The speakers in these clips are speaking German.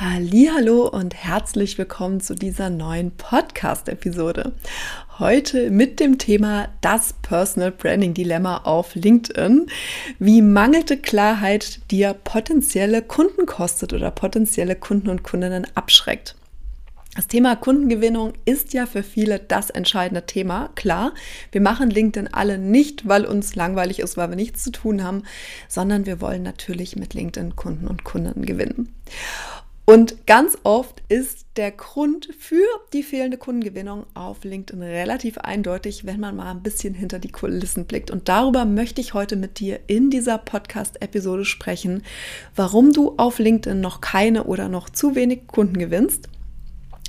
Hallo und herzlich willkommen zu dieser neuen Podcast Episode. Heute mit dem Thema das Personal Branding Dilemma auf LinkedIn. Wie mangelte Klarheit dir potenzielle Kunden kostet oder potenzielle Kunden und Kundinnen abschreckt. Das Thema Kundengewinnung ist ja für viele das entscheidende Thema. Klar, wir machen LinkedIn alle nicht, weil uns langweilig ist, weil wir nichts zu tun haben, sondern wir wollen natürlich mit LinkedIn Kunden und Kundinnen gewinnen. Und ganz oft ist der Grund für die fehlende Kundengewinnung auf LinkedIn relativ eindeutig, wenn man mal ein bisschen hinter die Kulissen blickt. Und darüber möchte ich heute mit dir in dieser Podcast-Episode sprechen, warum du auf LinkedIn noch keine oder noch zu wenig Kunden gewinnst,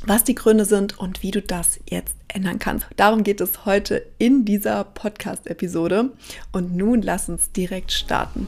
was die Gründe sind und wie du das jetzt ändern kannst. Darum geht es heute in dieser Podcast-Episode. Und nun lass uns direkt starten.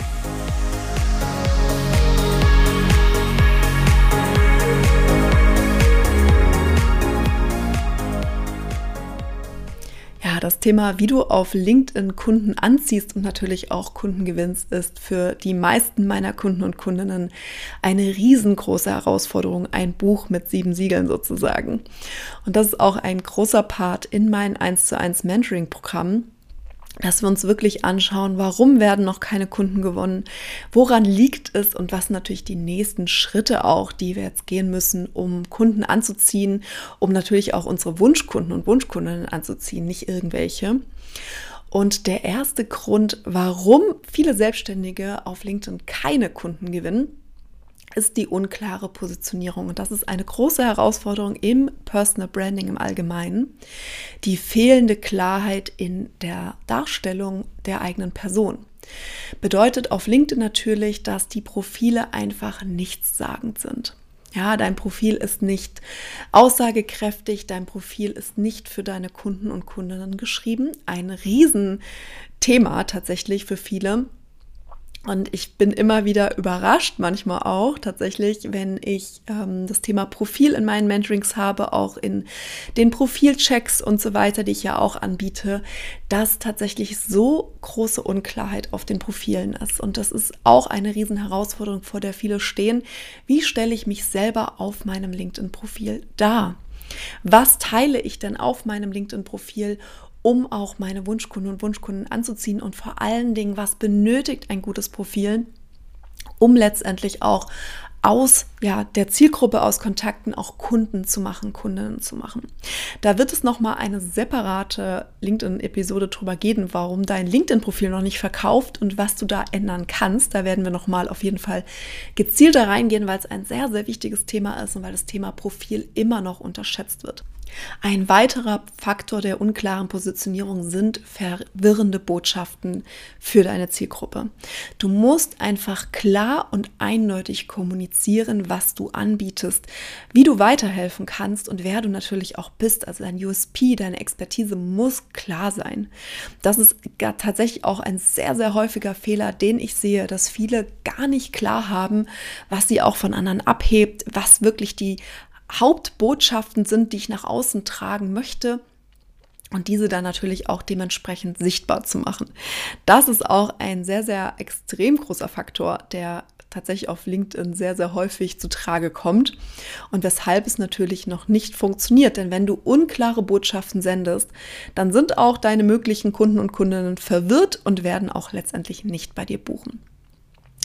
Das Thema, wie du auf LinkedIn Kunden anziehst und natürlich auch Kunden gewinnst, ist für die meisten meiner Kunden und Kundinnen eine riesengroße Herausforderung, ein Buch mit sieben Siegeln sozusagen. Und das ist auch ein großer Part in meinen 1 zu 1 Mentoring-Programmen dass wir uns wirklich anschauen, warum werden noch keine Kunden gewonnen, woran liegt es und was natürlich die nächsten Schritte auch, die wir jetzt gehen müssen, um Kunden anzuziehen, um natürlich auch unsere Wunschkunden und Wunschkundinnen anzuziehen, nicht irgendwelche. Und der erste Grund, warum viele Selbstständige auf LinkedIn keine Kunden gewinnen, ist die unklare Positionierung. Und das ist eine große Herausforderung im Personal Branding im Allgemeinen. Die fehlende Klarheit in der Darstellung der eigenen Person. Bedeutet auf LinkedIn natürlich, dass die Profile einfach nichtssagend sind. Ja, dein Profil ist nicht aussagekräftig, dein Profil ist nicht für deine Kunden und Kundinnen geschrieben. Ein Riesenthema tatsächlich für viele. Und ich bin immer wieder überrascht, manchmal auch tatsächlich, wenn ich ähm, das Thema Profil in meinen Mentorings habe, auch in den Profilchecks und so weiter, die ich ja auch anbiete, dass tatsächlich so große Unklarheit auf den Profilen ist. Und das ist auch eine riesen Herausforderung, vor der viele stehen. Wie stelle ich mich selber auf meinem LinkedIn-Profil dar? Was teile ich denn auf meinem LinkedIn-Profil, um auch meine Wunschkunden und Wunschkunden anzuziehen und vor allen Dingen, was benötigt ein gutes Profil, um letztendlich auch aus ja, der Zielgruppe aus Kontakten auch Kunden zu machen, Kundinnen zu machen. Da wird es nochmal eine separate LinkedIn-Episode drüber geben, warum dein LinkedIn-Profil noch nicht verkauft und was du da ändern kannst. Da werden wir nochmal auf jeden Fall gezielter reingehen, weil es ein sehr, sehr wichtiges Thema ist und weil das Thema Profil immer noch unterschätzt wird. Ein weiterer Faktor der unklaren Positionierung sind verwirrende Botschaften für deine Zielgruppe. Du musst einfach klar und eindeutig kommunizieren, was du anbietest, wie du weiterhelfen kannst und wer du natürlich auch bist. Also dein USP, deine Expertise muss klar sein. Das ist tatsächlich auch ein sehr, sehr häufiger Fehler, den ich sehe, dass viele gar nicht klar haben, was sie auch von anderen abhebt, was wirklich die Hauptbotschaften sind, die ich nach außen tragen möchte und diese dann natürlich auch dementsprechend sichtbar zu machen. Das ist auch ein sehr, sehr extrem großer Faktor, der tatsächlich auf LinkedIn sehr, sehr häufig zu Trage kommt und weshalb es natürlich noch nicht funktioniert. Denn wenn du unklare Botschaften sendest, dann sind auch deine möglichen Kunden und Kundinnen verwirrt und werden auch letztendlich nicht bei dir buchen.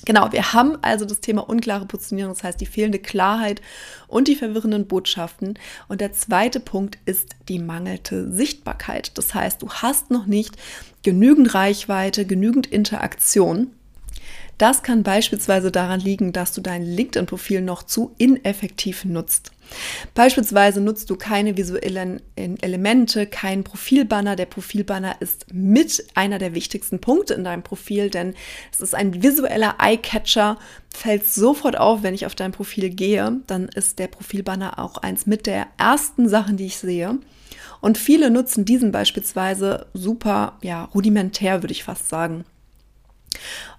Genau, wir haben also das Thema unklare Positionierung, das heißt die fehlende Klarheit und die verwirrenden Botschaften. Und der zweite Punkt ist die mangelnde Sichtbarkeit. Das heißt, du hast noch nicht genügend Reichweite, genügend Interaktion Das kann beispielsweise daran liegen, dass du dein LinkedIn-Profil noch zu ineffektiv nutzt. Beispielsweise nutzt du keine visuellen Elemente, keinen Profilbanner. Der Profilbanner ist mit einer der wichtigsten Punkte in deinem Profil, denn es ist ein visueller Eye-Catcher. Fällt sofort auf, wenn ich auf dein Profil gehe, dann ist der Profilbanner auch eins mit der ersten Sachen, die ich sehe. Und viele nutzen diesen beispielsweise super, ja, rudimentär, würde ich fast sagen.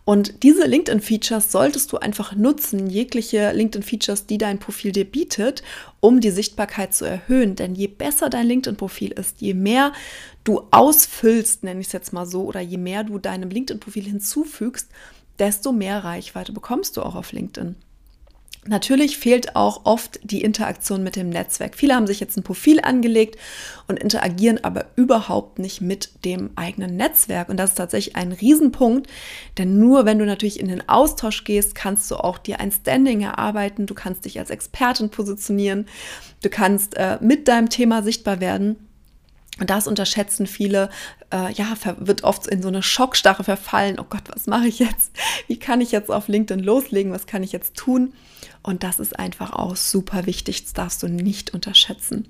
Und diese LinkedIn-Features solltest du einfach nutzen, jegliche LinkedIn-Features, die dein Profil dir bietet, um die Sichtbarkeit zu erhöhen. Denn je besser dein LinkedIn-Profil ist, je mehr du ausfüllst, nenne ich es jetzt mal so, oder je mehr du deinem LinkedIn-Profil hinzufügst, desto mehr Reichweite bekommst du auch auf LinkedIn. Natürlich fehlt auch oft die Interaktion mit dem Netzwerk. Viele haben sich jetzt ein Profil angelegt und interagieren aber überhaupt nicht mit dem eigenen Netzwerk. Und das ist tatsächlich ein Riesenpunkt, denn nur wenn du natürlich in den Austausch gehst, kannst du auch dir ein Standing erarbeiten, du kannst dich als Expertin positionieren, du kannst äh, mit deinem Thema sichtbar werden. Und das unterschätzen viele, äh, ja, wird oft in so eine Schockstarre verfallen. Oh Gott, was mache ich jetzt? Wie kann ich jetzt auf LinkedIn loslegen? Was kann ich jetzt tun? Und das ist einfach auch super wichtig, das darfst du nicht unterschätzen.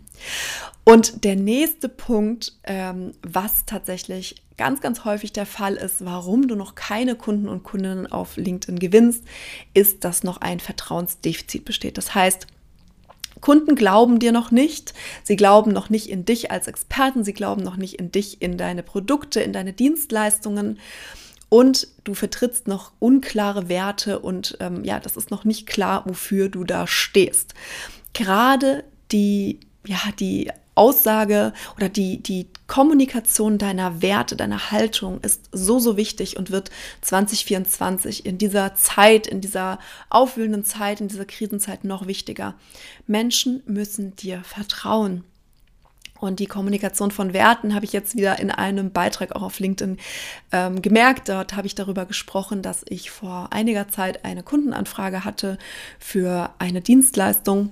Und der nächste Punkt, ähm, was tatsächlich ganz, ganz häufig der Fall ist, warum du noch keine Kunden und Kundinnen auf LinkedIn gewinnst, ist, dass noch ein Vertrauensdefizit besteht. Das heißt, Kunden glauben dir noch nicht. Sie glauben noch nicht in dich als Experten. Sie glauben noch nicht in dich, in deine Produkte, in deine Dienstleistungen und du vertrittst noch unklare Werte und ähm, ja, das ist noch nicht klar, wofür du da stehst. Gerade die, ja, die Aussage oder die, die Kommunikation deiner Werte, deiner Haltung ist so, so wichtig und wird 2024 in dieser Zeit, in dieser aufwühlenden Zeit, in dieser Krisenzeit noch wichtiger. Menschen müssen dir vertrauen. Und die Kommunikation von Werten habe ich jetzt wieder in einem Beitrag auch auf LinkedIn ähm, gemerkt. Dort habe ich darüber gesprochen, dass ich vor einiger Zeit eine Kundenanfrage hatte für eine Dienstleistung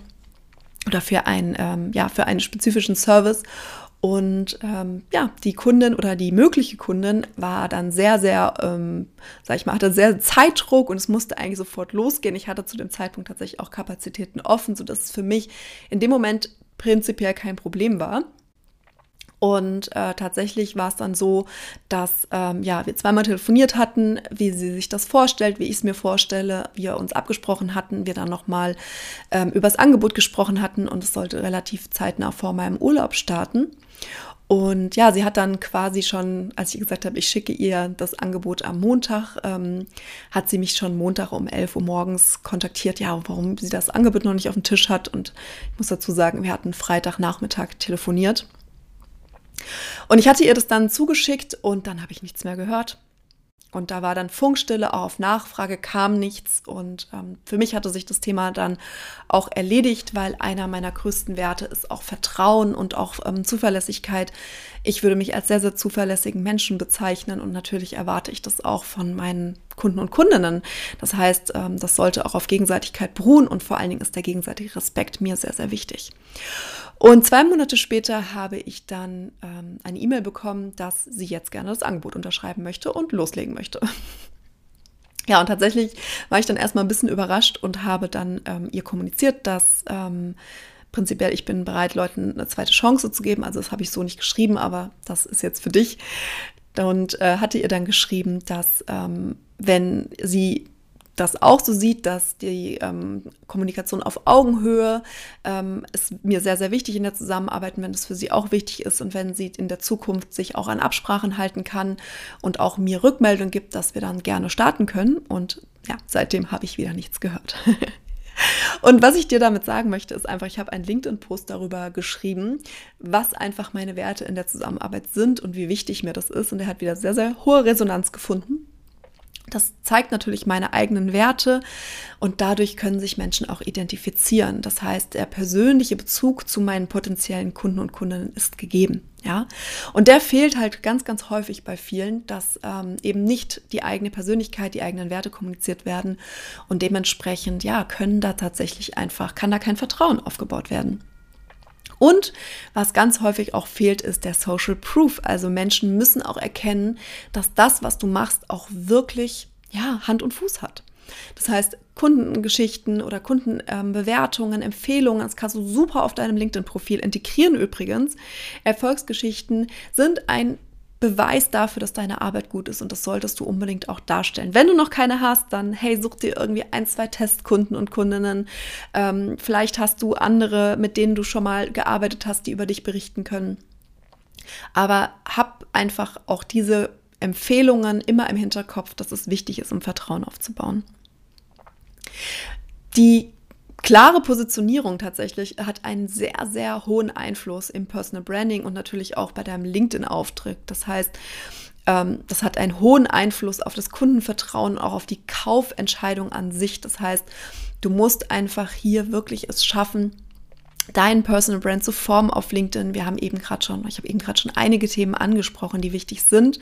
oder für, ein, ähm, ja, für einen spezifischen Service. Und ähm, ja, die Kundin oder die mögliche Kundin war dann sehr, sehr, ähm, sag ich mal, hatte sehr Zeitdruck und es musste eigentlich sofort losgehen. Ich hatte zu dem Zeitpunkt tatsächlich auch Kapazitäten offen, sodass es für mich in dem Moment prinzipiell kein Problem war. Und äh, tatsächlich war es dann so, dass ähm, ja, wir zweimal telefoniert hatten, wie sie sich das vorstellt, wie ich es mir vorstelle, wir uns abgesprochen hatten, wir dann nochmal ähm, über das Angebot gesprochen hatten und es sollte relativ zeitnah vor meinem Urlaub starten. Und ja, sie hat dann quasi schon, als ich gesagt habe, ich schicke ihr das Angebot am Montag, ähm, hat sie mich schon Montag um 11 Uhr morgens kontaktiert, ja, warum sie das Angebot noch nicht auf dem Tisch hat. Und ich muss dazu sagen, wir hatten Freitagnachmittag telefoniert. Und ich hatte ihr das dann zugeschickt und dann habe ich nichts mehr gehört. Und da war dann Funkstille, auch auf Nachfrage kam nichts. Und ähm, für mich hatte sich das Thema dann auch erledigt, weil einer meiner größten Werte ist auch Vertrauen und auch ähm, Zuverlässigkeit. Ich würde mich als sehr, sehr zuverlässigen Menschen bezeichnen und natürlich erwarte ich das auch von meinen Kunden und Kundinnen. Das heißt, ähm, das sollte auch auf Gegenseitigkeit beruhen und vor allen Dingen ist der gegenseitige Respekt mir sehr, sehr wichtig. Und zwei Monate später habe ich dann ähm, eine E-Mail bekommen, dass sie jetzt gerne das Angebot unterschreiben möchte und loslegen möchte. Ja, und tatsächlich war ich dann erstmal ein bisschen überrascht und habe dann ähm, ihr kommuniziert, dass ähm, prinzipiell ich bin bereit, Leuten eine zweite Chance zu geben. Also das habe ich so nicht geschrieben, aber das ist jetzt für dich. Und äh, hatte ihr dann geschrieben, dass ähm, wenn sie das auch so sieht, dass die ähm, Kommunikation auf Augenhöhe ähm, ist mir sehr, sehr wichtig in der Zusammenarbeit, wenn es für sie auch wichtig ist und wenn sie in der Zukunft sich auch an Absprachen halten kann und auch mir Rückmeldung gibt, dass wir dann gerne starten können. Und ja, seitdem habe ich wieder nichts gehört. Und was ich dir damit sagen möchte, ist einfach, ich habe einen LinkedIn-Post darüber geschrieben, was einfach meine Werte in der Zusammenarbeit sind und wie wichtig mir das ist. Und er hat wieder sehr, sehr hohe Resonanz gefunden. Das zeigt natürlich meine eigenen Werte und dadurch können sich Menschen auch identifizieren. Das heißt, der persönliche Bezug zu meinen potenziellen Kunden und Kundinnen ist gegeben. Ja, und der fehlt halt ganz, ganz häufig bei vielen, dass ähm, eben nicht die eigene Persönlichkeit, die eigenen Werte kommuniziert werden und dementsprechend, ja, können da tatsächlich einfach, kann da kein Vertrauen aufgebaut werden. Und was ganz häufig auch fehlt, ist der Social Proof. Also Menschen müssen auch erkennen, dass das, was du machst, auch wirklich ja, Hand und Fuß hat. Das heißt, Kundengeschichten oder Kundenbewertungen, ähm, Empfehlungen, das kannst du super auf deinem LinkedIn-Profil integrieren übrigens. Erfolgsgeschichten sind ein Beweis dafür, dass deine Arbeit gut ist und das solltest du unbedingt auch darstellen. Wenn du noch keine hast, dann hey, such dir irgendwie ein, zwei Testkunden und Kundinnen. Ähm, vielleicht hast du andere, mit denen du schon mal gearbeitet hast, die über dich berichten können. Aber hab einfach auch diese Empfehlungen immer im Hinterkopf, dass es wichtig ist, um Vertrauen aufzubauen. Die klare Positionierung tatsächlich hat einen sehr, sehr hohen Einfluss im Personal Branding und natürlich auch bei deinem LinkedIn-Auftritt. Das heißt, ähm, das hat einen hohen Einfluss auf das Kundenvertrauen, auch auf die Kaufentscheidung an sich. Das heißt, du musst einfach hier wirklich es schaffen, deinen Personal Brand zu formen auf LinkedIn. Wir haben eben gerade schon, ich habe eben gerade schon einige Themen angesprochen, die wichtig sind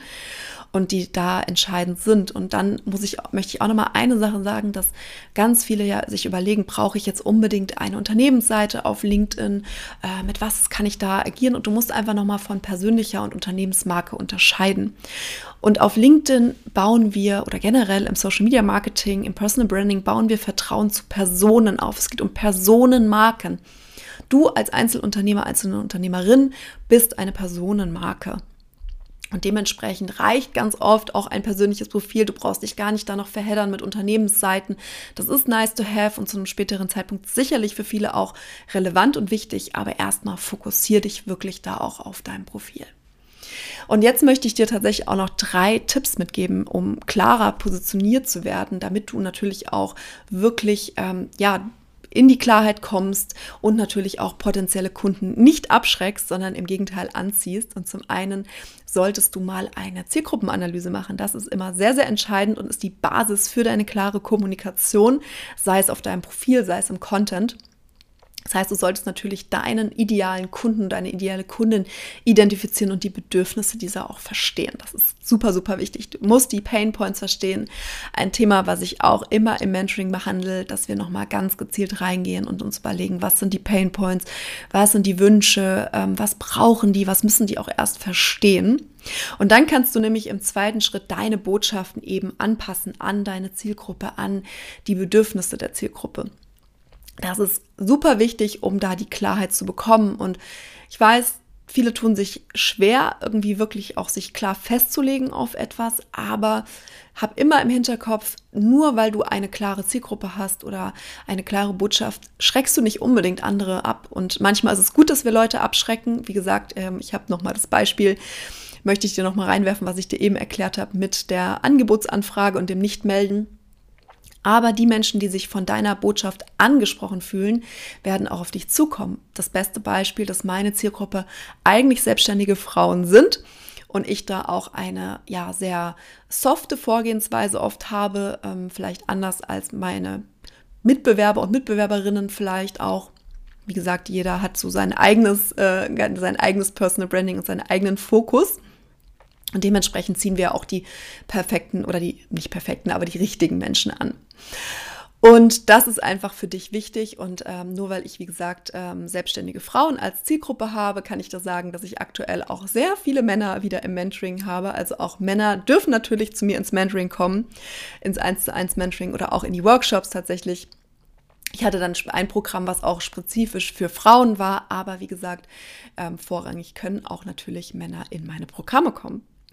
und die da entscheidend sind. Und dann muss ich, möchte ich auch noch mal eine Sache sagen, dass ganz viele ja sich überlegen, brauche ich jetzt unbedingt eine Unternehmensseite auf LinkedIn? Äh, mit was kann ich da agieren? Und du musst einfach noch mal von persönlicher und Unternehmensmarke unterscheiden. Und auf LinkedIn bauen wir oder generell im Social Media Marketing, im Personal Branding bauen wir Vertrauen zu Personen auf. Es geht um Personenmarken. Du als Einzelunternehmer, einzelne Unternehmerin bist eine Personenmarke. Und dementsprechend reicht ganz oft auch ein persönliches Profil. Du brauchst dich gar nicht da noch verheddern mit Unternehmensseiten. Das ist nice to have und zu einem späteren Zeitpunkt sicherlich für viele auch relevant und wichtig. Aber erstmal fokussier dich wirklich da auch auf dein Profil. Und jetzt möchte ich dir tatsächlich auch noch drei Tipps mitgeben, um klarer positioniert zu werden, damit du natürlich auch wirklich ähm, ja in die Klarheit kommst und natürlich auch potenzielle Kunden nicht abschreckst, sondern im Gegenteil anziehst. Und zum einen solltest du mal eine Zielgruppenanalyse machen. Das ist immer sehr, sehr entscheidend und ist die Basis für deine klare Kommunikation, sei es auf deinem Profil, sei es im Content. Das heißt, du solltest natürlich deinen idealen Kunden, deine ideale Kundin identifizieren und die Bedürfnisse dieser auch verstehen. Das ist super, super wichtig. Du musst die Pain Points verstehen. Ein Thema, was ich auch immer im Mentoring behandle, dass wir nochmal ganz gezielt reingehen und uns überlegen, was sind die Pain Points, was sind die Wünsche, ähm, was brauchen die, was müssen die auch erst verstehen. Und dann kannst du nämlich im zweiten Schritt deine Botschaften eben anpassen an deine Zielgruppe, an die Bedürfnisse der Zielgruppe. Das ist super wichtig, um da die Klarheit zu bekommen. Und ich weiß, viele tun sich schwer, irgendwie wirklich auch sich klar festzulegen auf etwas, aber hab immer im Hinterkopf, nur weil du eine klare Zielgruppe hast oder eine klare Botschaft, schreckst du nicht unbedingt andere ab. Und manchmal ist es gut, dass wir Leute abschrecken. Wie gesagt, ähm, ich habe nochmal das Beispiel, möchte ich dir nochmal reinwerfen, was ich dir eben erklärt habe mit der Angebotsanfrage und dem Nichtmelden. Aber die Menschen, die sich von deiner Botschaft angesprochen fühlen, werden auch auf dich zukommen. Das beste Beispiel, dass meine Zielgruppe eigentlich selbstständige Frauen sind und ich da auch eine ja sehr softe Vorgehensweise oft habe, ähm, vielleicht anders als meine Mitbewerber und Mitbewerberinnen vielleicht auch. Wie gesagt, jeder hat so sein eigenes, äh, sein eigenes Personal Branding und seinen eigenen Fokus. Und dementsprechend ziehen wir auch die perfekten oder die nicht perfekten, aber die richtigen Menschen an. Und das ist einfach für dich wichtig. Und ähm, nur weil ich, wie gesagt, ähm, selbstständige Frauen als Zielgruppe habe, kann ich da sagen, dass ich aktuell auch sehr viele Männer wieder im Mentoring habe. Also auch Männer dürfen natürlich zu mir ins Mentoring kommen, ins 1 zu 1 Mentoring oder auch in die Workshops tatsächlich. Ich hatte dann ein Programm, was auch spezifisch für Frauen war, aber wie gesagt, ähm, vorrangig können auch natürlich Männer in meine Programme kommen.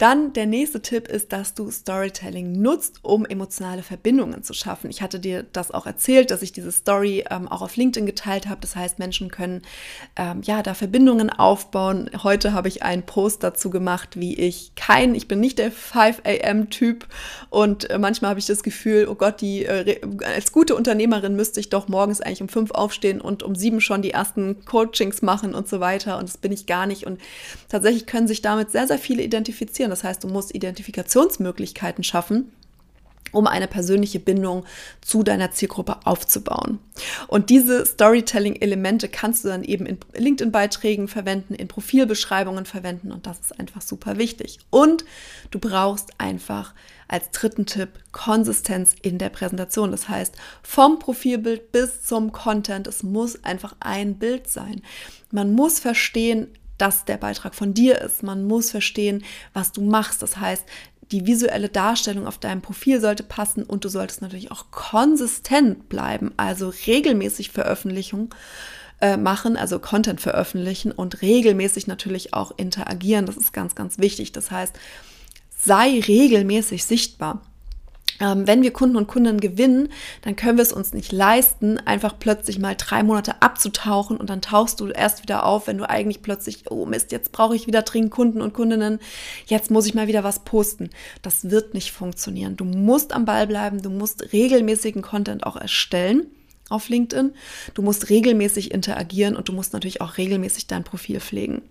Dann der nächste Tipp ist, dass du Storytelling nutzt, um emotionale Verbindungen zu schaffen. Ich hatte dir das auch erzählt, dass ich diese Story ähm, auch auf LinkedIn geteilt habe. Das heißt, Menschen können ähm, ja da Verbindungen aufbauen. Heute habe ich einen Post dazu gemacht, wie ich kein, ich bin nicht der 5 AM Typ und äh, manchmal habe ich das Gefühl, oh Gott, die äh, als gute Unternehmerin müsste ich doch morgens eigentlich um fünf aufstehen und um sieben schon die ersten Coachings machen und so weiter. Und das bin ich gar nicht. Und tatsächlich können sich damit sehr, sehr viele identifizieren. Das heißt, du musst Identifikationsmöglichkeiten schaffen um eine persönliche Bindung zu deiner Zielgruppe aufzubauen. Und diese Storytelling-Elemente kannst du dann eben in LinkedIn-Beiträgen verwenden, in Profilbeschreibungen verwenden und das ist einfach super wichtig. Und du brauchst einfach als dritten Tipp Konsistenz in der Präsentation. Das heißt, vom Profilbild bis zum Content, es muss einfach ein Bild sein. Man muss verstehen, dass der Beitrag von dir ist. Man muss verstehen, was du machst. Das heißt, die visuelle Darstellung auf deinem Profil sollte passen und du solltest natürlich auch konsistent bleiben, also regelmäßig Veröffentlichung äh, machen, also Content veröffentlichen und regelmäßig natürlich auch interagieren. Das ist ganz, ganz wichtig. Das heißt, sei regelmäßig sichtbar. Ähm, wenn wir Kunden und Kunden gewinnen, dann können wir es uns nicht leisten, einfach plötzlich mal drei Monate abzutauchen und dann tauchst du erst wieder auf, wenn du eigentlich plötzlich, oh Mist, jetzt brauche ich wieder dringend Kunden und Kundinnen, jetzt muss ich mal wieder was posten. Das wird nicht funktionieren. Du musst am Ball bleiben, du musst regelmäßigen Content auch erstellen auf LinkedIn. Du musst regelmäßig interagieren und du musst natürlich auch regelmäßig dein Profil pflegen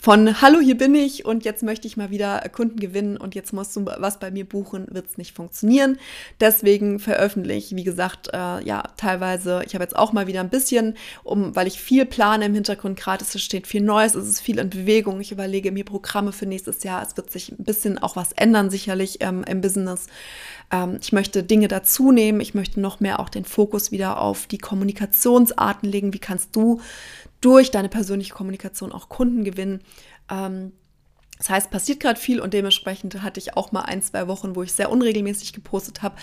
von Hallo, hier bin ich und jetzt möchte ich mal wieder Kunden gewinnen und jetzt musst du was bei mir buchen, wird es nicht funktionieren. Deswegen veröffentliche, wie gesagt, äh, ja, teilweise, ich habe jetzt auch mal wieder ein bisschen, um, weil ich viel plane im Hintergrund, gerade es steht viel Neues, es ist viel in Bewegung. Ich überlege mir Programme für nächstes Jahr. Es wird sich ein bisschen auch was ändern, sicherlich ähm, im Business. Ähm, ich möchte Dinge dazu nehmen. Ich möchte noch mehr auch den Fokus wieder auf die Kommunikationsarten legen. Wie kannst du durch deine persönliche Kommunikation auch Kunden gewinnen. Ähm, das heißt, passiert gerade viel und dementsprechend hatte ich auch mal ein, zwei Wochen, wo ich sehr unregelmäßig gepostet habe.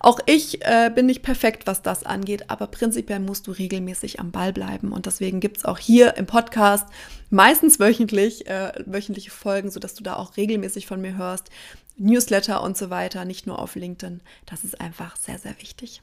Auch ich äh, bin nicht perfekt, was das angeht, aber prinzipiell musst du regelmäßig am Ball bleiben. Und deswegen gibt es auch hier im Podcast meistens wöchentlich äh, wöchentliche Folgen, sodass du da auch regelmäßig von mir hörst. Newsletter und so weiter, nicht nur auf LinkedIn. Das ist einfach sehr, sehr wichtig.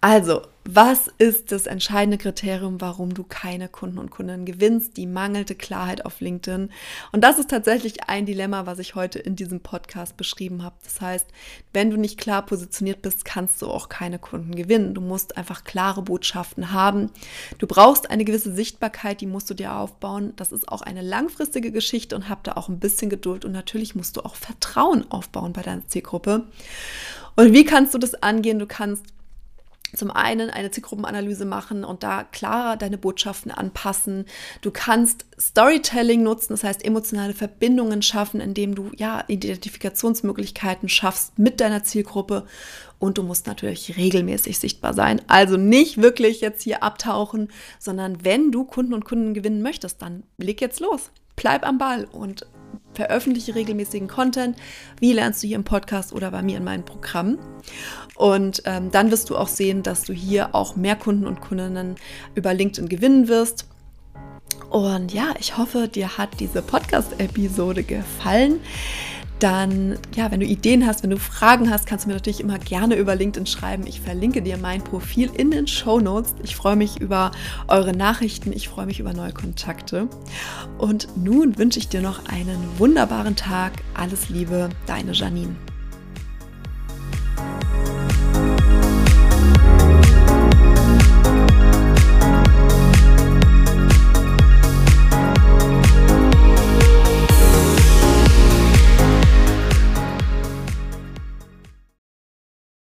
Also, was ist das entscheidende Kriterium, warum du keine Kunden und Kundinnen gewinnst? Die mangelnde Klarheit auf LinkedIn. Und das ist tatsächlich ein Dilemma, was ich heute in diesem Podcast beschrieben habe. Das heißt, wenn du nicht klar positioniert bist, kannst du auch keine Kunden gewinnen. Du musst einfach klare Botschaften haben. Du brauchst eine gewisse Sichtbarkeit, die musst du dir aufbauen. Das ist auch eine langfristige Geschichte und hab da auch ein bisschen Geduld. Und natürlich musst du auch Vertrauen aufbauen bei deiner Zielgruppe. Und wie kannst du das angehen? Du kannst zum einen eine Zielgruppenanalyse machen und da klarer deine Botschaften anpassen. Du kannst Storytelling nutzen, das heißt emotionale Verbindungen schaffen, indem du ja Identifikationsmöglichkeiten schaffst mit deiner Zielgruppe und du musst natürlich regelmäßig sichtbar sein. Also nicht wirklich jetzt hier abtauchen, sondern wenn du Kunden und Kunden gewinnen möchtest, dann leg jetzt los. Bleib am Ball und veröffentliche regelmäßigen Content. Wie lernst du hier im Podcast oder bei mir in meinem Programm? Und ähm, dann wirst du auch sehen, dass du hier auch mehr Kunden und Kundinnen über LinkedIn gewinnen wirst. Und ja, ich hoffe, dir hat diese Podcast-Episode gefallen dann, ja, wenn du Ideen hast, wenn du Fragen hast, kannst du mir natürlich immer gerne über LinkedIn schreiben. Ich verlinke dir mein Profil in den Show Notes. Ich freue mich über eure Nachrichten, ich freue mich über neue Kontakte. Und nun wünsche ich dir noch einen wunderbaren Tag. Alles Liebe, deine Janine.